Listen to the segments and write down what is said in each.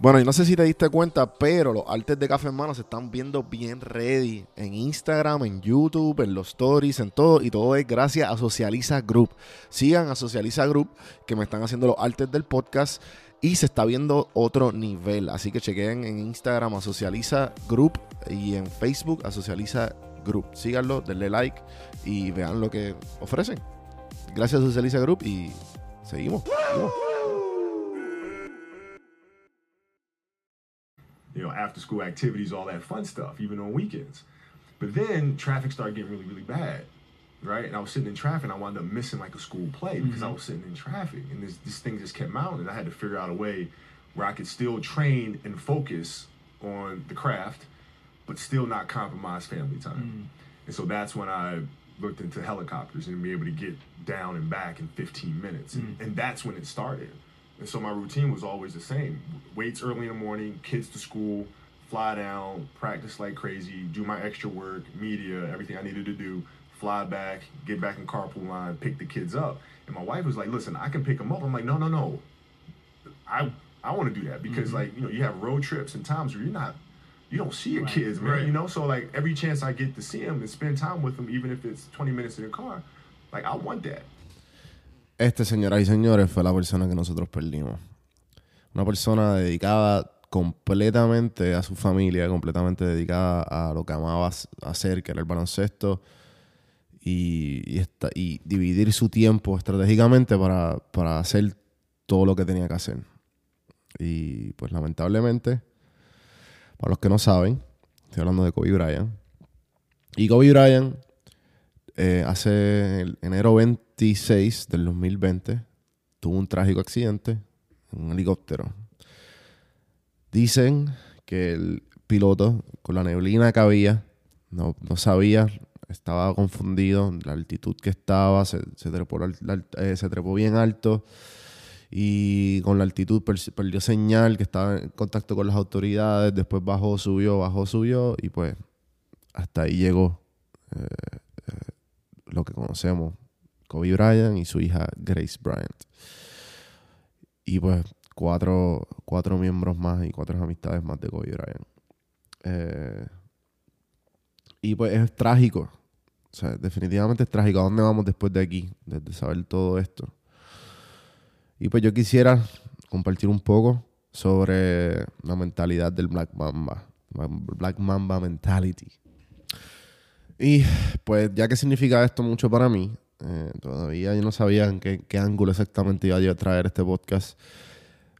Bueno, y no sé si te diste cuenta, pero los artes de Café Hermano se están viendo bien ready en Instagram, en YouTube, en los stories, en todo. Y todo es gracias a Socializa Group. Sigan a Socializa Group, que me están haciendo los artes del podcast. Y se está viendo otro nivel. Así que chequen en Instagram a Socializa Group y en Facebook a Socializa Group. Síganlo, denle like y vean lo que ofrecen. Gracias a Socializa Group y seguimos. seguimos. You know, after school activities, all that fun stuff, even on weekends. But then traffic started getting really, really bad, right? And I was sitting in traffic and I wound up missing like a school play because I mm-hmm. was sitting in traffic and this, this thing just kept mounting. And I had to figure out a way where I could still train and focus on the craft, but still not compromise family time. Mm-hmm. And so that's when I looked into helicopters and be able to get down and back in 15 minutes. And, and that's when it started. And so my routine was always the same. Weights early in the morning, kids to school, fly down, practice like crazy, do my extra work, media, everything I needed to do, fly back, get back in carpool line, pick the kids up. And my wife was like, listen, I can pick them up. I'm like, no, no, no. I I want to do that because mm-hmm. like, you know, you have road trips and times where you're not you don't see your Right, kids, man. right. You know, so like every chance I get to see them and spend time with them, even if it's 20 minutes in the car, like I want that. Este, señoras y señores, fue la persona que nosotros perdimos. Una persona dedicada completamente a su familia, completamente dedicada a lo que amaba hacer, que era el baloncesto, y, dividir su tiempo estratégicamente para, para hacer todo lo que tenía que hacer. Y pues lamentablemente, para los que no saben, estoy hablando de Kobe Bryant. Y Kobe Bryant eh, hace enero 26 del 2020 tuvo un trágico accidente en un helicóptero. Dicen que el piloto, con la neblina que había, no, no sabía, estaba confundido, la altitud que estaba, se, eh, trepó bien alto y con la altitud per- perdió señal, que estaba en contacto con las autoridades, después bajó, subió, bajó, subió y pues hasta ahí llegó lo que conocemos, Kobe Bryant y su hija Grace Bryant. Y pues cuatro, cuatro miembros más y cuatro amistades más de Kobe Bryant. Eh, y pues es trágico. O sea, definitivamente es trágico. ¿A dónde vamos después de aquí? Desde saber todo esto. Y pues yo quisiera compartir un poco sobre la mentalidad del Black Mamba. Black Mamba mentality. Y pues ya que significa esto mucho para mí, eh, todavía yo no sabía en qué, qué ángulo exactamente iba yo a traer este podcast.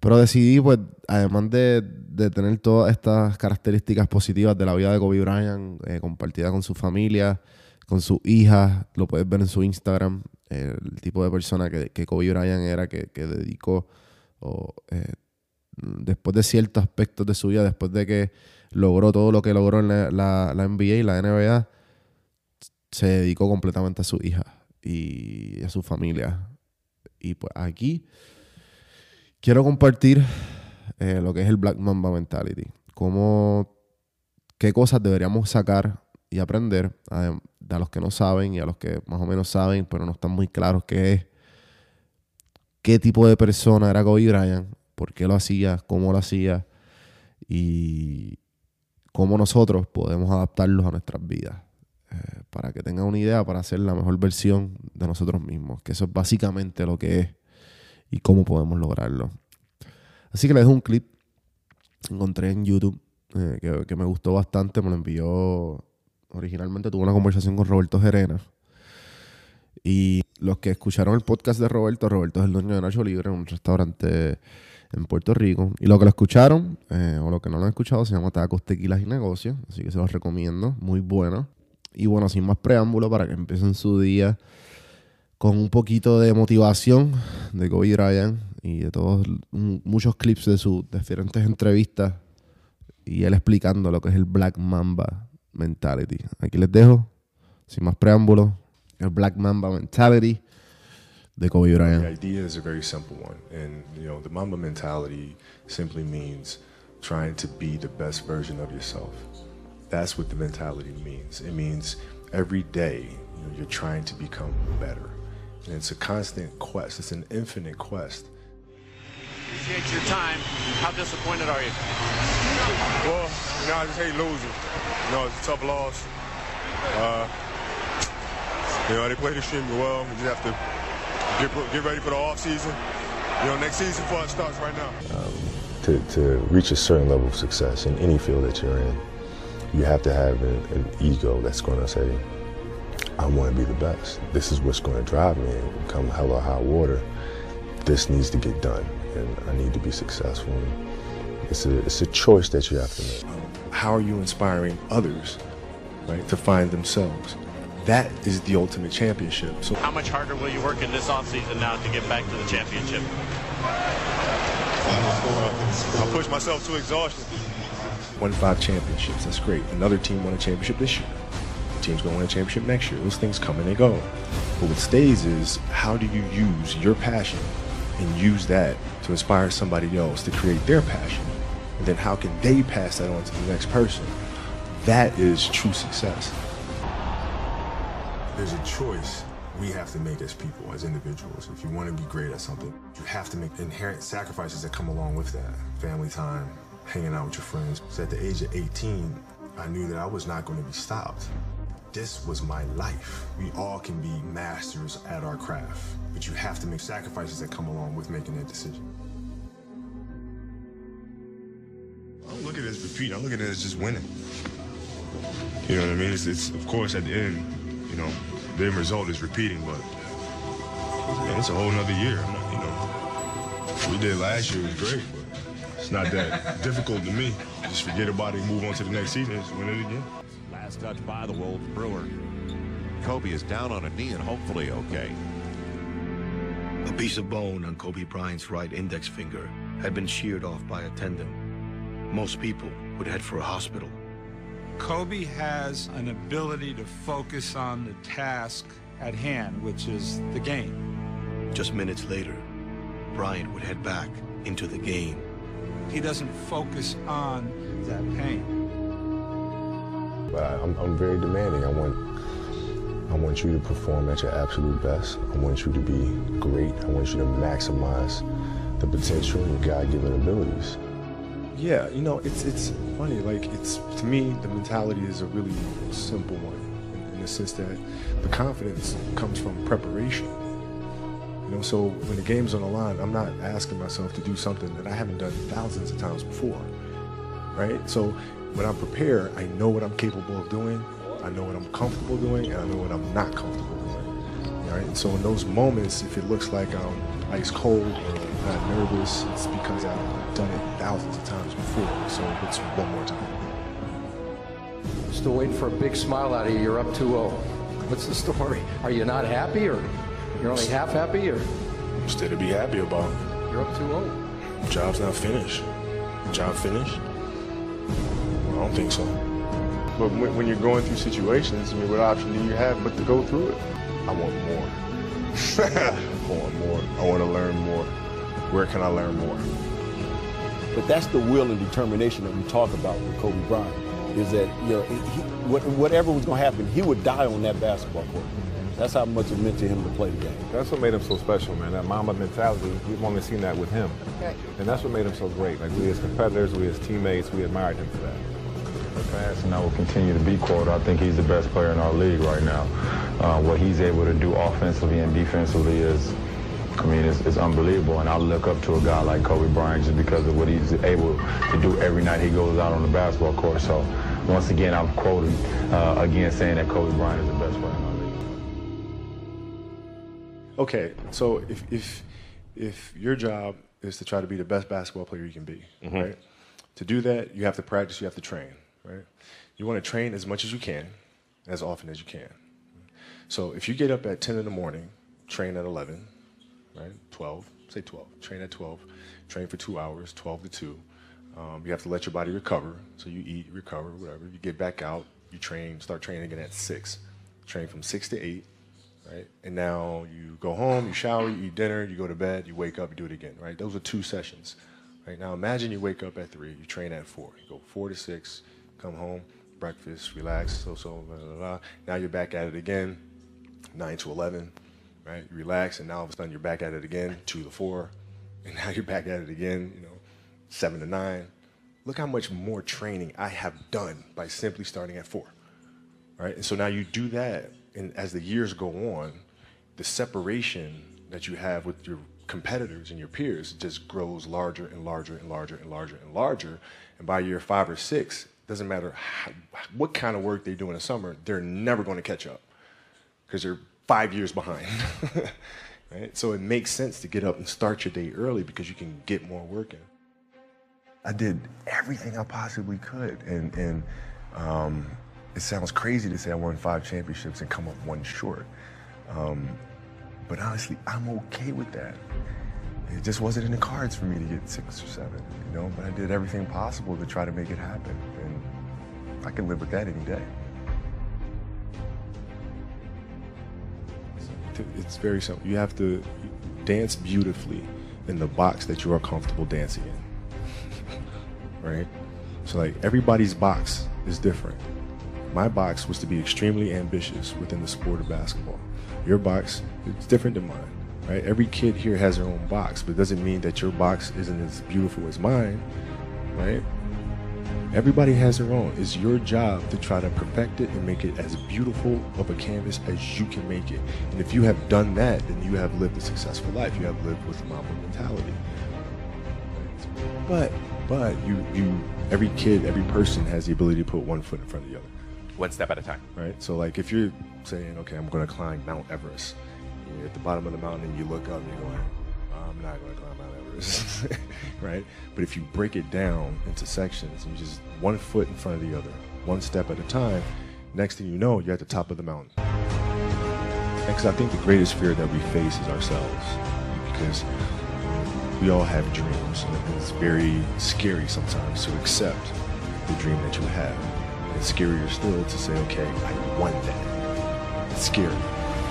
Pero decidí, pues, además de, de tener todas estas características positivas de la vida de Kobe Bryant, eh, compartida con su familia, con su hija, lo puedes ver en su Instagram, el tipo de persona que, que Kobe Bryant era, que, que dedicó, o, eh, después de ciertos aspectos de su vida, después de que logró todo lo que logró en la, la, la NBA y la NBA, se dedicó completamente a su hija y a su familia. Y pues aquí quiero compartir eh, lo que es el Black Mamba Mentality. Cómo, qué cosas deberíamos sacar y aprender a, a los que no saben y a los que más o menos saben, pero no están muy claros qué es, qué tipo de persona era Kobe Bryant, por qué lo hacía, cómo lo hacía y cómo nosotros podemos adaptarlos a nuestras vidas para que tengan una idea para hacer la mejor versión de nosotros mismos, que eso es básicamente lo que es y cómo podemos lograrlo. Así que les dejo un clip, encontré en YouTube, eh, que, me gustó bastante, me lo envió, originalmente tuve una conversación con Roberto Gerena, y los que escucharon el podcast de Roberto, Roberto es el dueño de Nacho Libre, un restaurante en Puerto Rico. Y los que lo escucharon, eh, o los que no lo han escuchado, se llama Tacos, Tequilas y Negocios. Así que se los recomiendo, muy bueno. Y bueno, sin más preámbulo, para que empiecen su día con un poquito de motivación de Kobe Bryant y de todos, muchos clips de sus diferentes entrevistas y él explicando lo que es el Black Mamba Mentality. Aquí les dejo, sin más preámbulo, el Black Mamba Mentality de Kobe The Bryant. idea is a very simple one, and you know the Mamba mentality simply means trying to be the best version of yourself. That's what the mentality means. It means every day you know, you're trying to become better, and it's a constant quest. It's an infinite quest. Appreciate your time. How disappointed are you? Well, you know, I just hate losing. You know, it's a tough loss. Uh, you know, they played extremely well. We just have to get, get ready for the off season. You know, next season for us starts right now. Um, to, to reach a certain level of success in any field that you're in, you have to have an, an ego that's going to say, I want to be the best. This is what's going to drive me. And come hell or high water, this needs to get done, and I need to be successful. It's a, it's a choice that you have to make. How are you inspiring others, right, to find themselves? That is the ultimate championship. So, how much harder will you work in this offseason now to get back to the championship? I push myself to exhaustion. Won five championships. That's great. Another team won a championship this year. The team's going to win a championship next year. Those things come and they go. But what stays is how do you use your passion and use that to inspire somebody else to create their passion? And then how can they pass that on to the next person? That is true success. There's a choice we have to make as people, as individuals. If you want to be great at something, you have to make inherent sacrifices that come along with that. Family time, hanging out with your friends. So at the age of 18, I knew that I was not going to be stopped. This was my life. We all can be masters at our craft, but you have to make sacrifices that come along with making that decision. I don't look at it as repeating. I look at it as just winning. You know what I mean? It's, it's of course at the end, you know, the end result is repeating, but man, it's a whole nother year. Not, you know, we did last year was great, it's not that difficult to me. Just forget about it, and move on to the next season, just win it again. Last touch by the Wolves Brewer. Kobe is down on a knee and hopefully okay. A piece of bone on Kobe Bryant's right index finger had been sheared off by a tendon. Most people would head for a hospital. Kobe has an ability to focus on the task at hand, which is the game. Just minutes later, Bryant would head back into the game. He doesn't focus on that pain. But I'm, I'm very demanding. I want, I want you to perform at your absolute best. I want you to be great. I want you to maximize the potential and your God-given abilities. Yeah, you know, it's it's funny. Like it's to me, the mentality is a really simple one, in, in the sense that the confidence comes from preparation. You know, so when the game's on the line, I'm not asking myself to do something that I haven't done thousands of times before, right? So when I'm prepared, I know what I'm capable of doing, I know what I'm comfortable doing, and I know what I'm not comfortable doing. Right? And so in those moments, if it looks like I'm ice cold or not nervous, it's because I've done it thousands of times before. So it's one more time. Still waiting for a big smile out of you. You're up 2-0. What's the story? Are you not happy or you're only half happy or? Still to be happy about. You're up 2-0. Job's not finished. Job finished? I don't think so. But when, when, you're going through situations, I mean, what option do you have but to go through it? I want more. I want more. I want to learn more. Where can I learn more? But that's the will and determination that we talk about with Kobe Bryant. Is that you know he, whatever was going to happen, he would die on that basketball court. That's how much it meant to him to play the game. That's what made him so special, man. That Mamba mentality, we've only seen that with him. Okay. And that's what made him so great. Like we as competitors, we as teammates, we admired him for that. Fast, and I will continue to be quoted. I think he's the best player in our league right now. Uh, what he's able to do offensively and defensively is, I mean, it's, it's, unbelievable. And I look up to a guy like Kobe Bryant just because of what he's able to do every night he goes out on the basketball court. So once again, I'm quoted uh, again saying that Kobe Bryant is the best player in our league. Okay, so if if if your job is to try to be the best basketball player you can be, mm-hmm. right? To do that, you have to practice, you have to train, right? You want to train as much as you can, as often as you can. So if you get up at 10 in the morning, train at 11, right? 12, say 12, train at 12, train for two hours, 12 to 2. Um, you have to let your body recover. So you eat, recover, whatever. You get back out, you train, start training again at 6. Train from 6 to 8, right? And now you go home, you shower, you eat dinner, you go to bed, you wake up, you do it again, right? Those are two sessions. Right now, imagine you wake up at 3, you train at 4. You go 4 to 6, come home, breakfast, relax, so, so, blah, blah, blah. Now you're back at it again, 9 to 11, right? You relax, and now all of a sudden you're back at it again, 2 to 4, and now you're back at it again, you know, seven to nine. Look how much more training I have done by simply starting at four, right? And so now you do that, and as the years go on, the separation that you have with your competitors and your peers just grows larger and larger and larger and larger and larger. And by year five or six, doesn't matter how, what kind of work they do in the summer, they're never going to catch up because they're five years behind. right? So it makes sense to get up and start your day early because you can get more work in. I did everything I possibly could, and and um, it sounds crazy to say I won five championships and come up one short. Um, but honestly, I'm okay with that. It just wasn't in the cards for me to get six or seven, you know. But I did everything possible to try to make it happen, and I can live with that any day. It's very simple. You have to dance beautifully in the box that you are comfortable dancing in. right? So like everybody's box is different. My box was to be extremely ambitious within the sport of basketball. Your box is different than mine. Right? Every kid here has their own box, but it doesn't mean that your box isn't as beautiful as mine, right? Everybody has their own. It's your job to try to perfect it and make it as beautiful of a canvas as you can make it. And if you have done that, then you have lived a successful life. You have lived with the Mamba mentality. But but you you every kid, every person has the ability to put one foot in front of the other. One step at a time. Right? So like if you're saying, okay, I'm gonna climb Mount Everest, you're at the bottom of the mountain and you look up and you're going, I'm not gonna climb Mount Everest. right? But if you break it down into sections and you just one foot in front of the other, one step at a time, next thing you know, you're at the top of the mountain. Because I think the greatest fear that we face is ourselves. Because we all have dreams, and it's very scary sometimes to accept the dream that you have. It's scarier still to say, okay, I want that. It's scary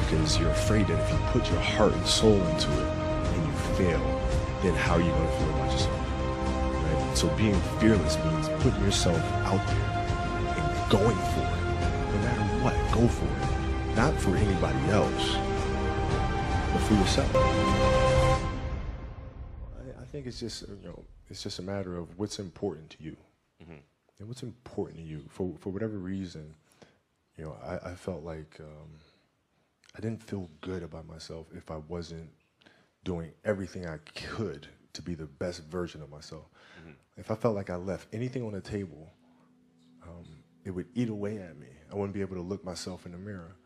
because you're afraid that if you put your heart and soul into it and you fail, then how are you going to feel about yourself? Right? So being fearless means putting yourself out there and going for it. No matter what, go for it. Not for anybody else, but for yourself. I, I think it's just you know it's just a matter of what's important to you, mm-hmm. And what's important to you for for whatever reason. You know, I, I felt like um, I didn't feel good about myself if I wasn't doing everything I could to be the best version of myself. Mm-hmm. If I felt like I left anything on the table, um, it would eat away at me. I wouldn't be able to look myself in the mirror.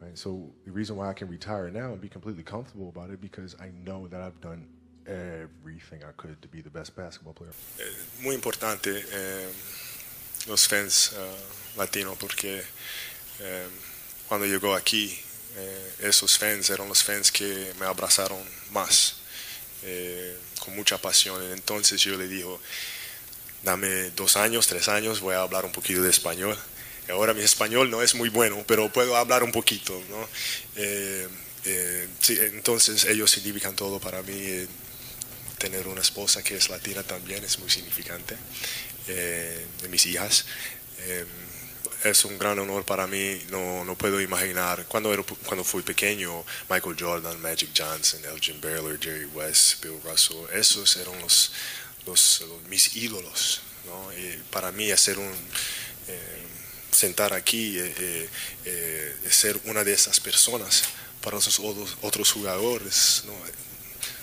Right? So the reason why I can retire now and be completely comfortable about it because I know that I've done everything I could to be the best basketball player. muy importante eh, los fans uh, latinos porque eh, cuando llegó aquí eh, esos fans eran los fans que me abrazaron más eh, con mucha pasión entonces yo le dijo dame dos años tres años voy a hablar un poquito de español ahora mi español no es muy bueno pero puedo hablar un poquito ¿no? Eh, sí, entonces ellos significan todo para mí tener una esposa que es latina también es muy significante eh, de mis hijas. Eh, es un gran honor para mí, no, no puedo imaginar, cuando, era, cuando fui pequeño, Michael Jordan, Magic Johnson, Elgin Baylor, Jerry West, Bill Russell, esos eran los, los, mis ídolos. ¿no? Para mí hacer un... Eh, sentar aquí, eh, ser una de esas personas para esos otros, otros jugadores,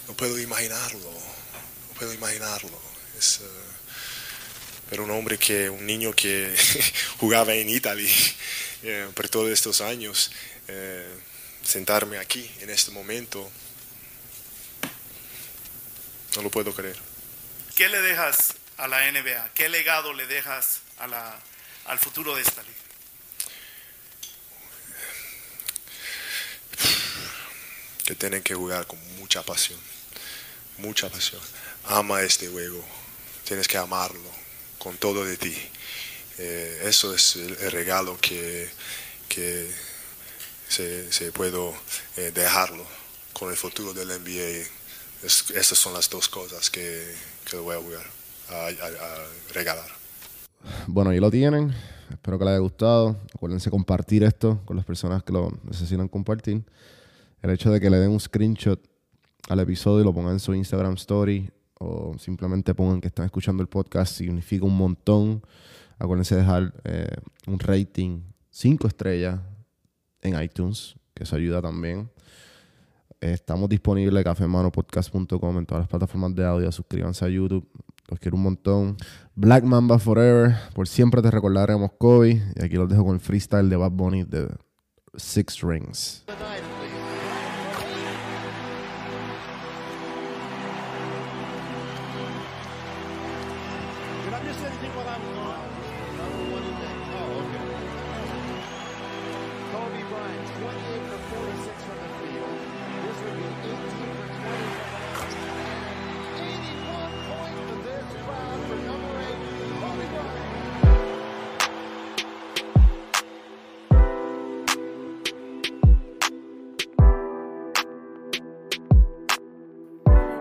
no puedo imaginarlo, no puedo imaginarlo. Es, uh, pero un hombre que, un niño que jugaba en Italia eh, por todos estos años, eh, sentarme aquí en este momento, no lo puedo creer. ¿Qué le dejas a la NBA? ¿Qué legado le dejas al futuro de esta liga? Que tienen que jugar con mucha pasión mucha pasión. Ama este juego, tienes que amarlo con todo de ti. Eh, eso es el, el, regalo que, que se, se puedo eh, dejarlo con el futuro del NBA. Es, esas son las dos cosas que, que voy a jugar, a, a, a regalar. Bueno, ahí lo tienen. Espero que les haya gustado. Acuérdense compartir esto con las personas que lo necesitan compartir. El hecho de que le den un screenshot al episodio y lo pongan en su Instagram Story o simplemente pongan que están escuchando el podcast, significa un montón. Acuérdense de dejar eh, un rating 5 estrellas en iTunes, que eso ayuda también. Estamos disponibles en cafemanopodcast.com en todas las plataformas de audio. Suscríbanse a YouTube. Los quiero un montón. Black Mamba Forever. Por siempre te recordaremos Kobe. Y aquí los dejo con el freestyle de Bad Bunny de Six Rings.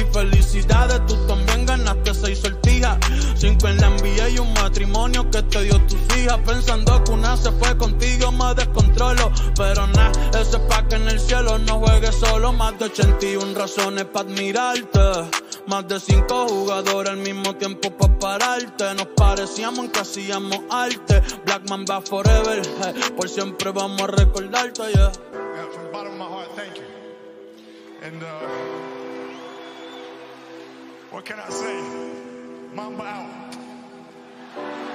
Y felicidades, tú también ganaste seis sortijas. Cinco en la NBA y un matrimonio que te dio tus hijas. Pensando que una se fue contigo, me descontrolo. Pero nada, eso es pa' que en el cielo no juegues solo. Más de 81 razones para admirarte. Más de cinco jugadores al mismo tiempo para pararte. Nos parecíamos que hacíamos arte. Black Man va forever. Por siempre vamos a recordarte, yeah. From bottom of my heart, thank you. And uh, What can I say? Mamba out.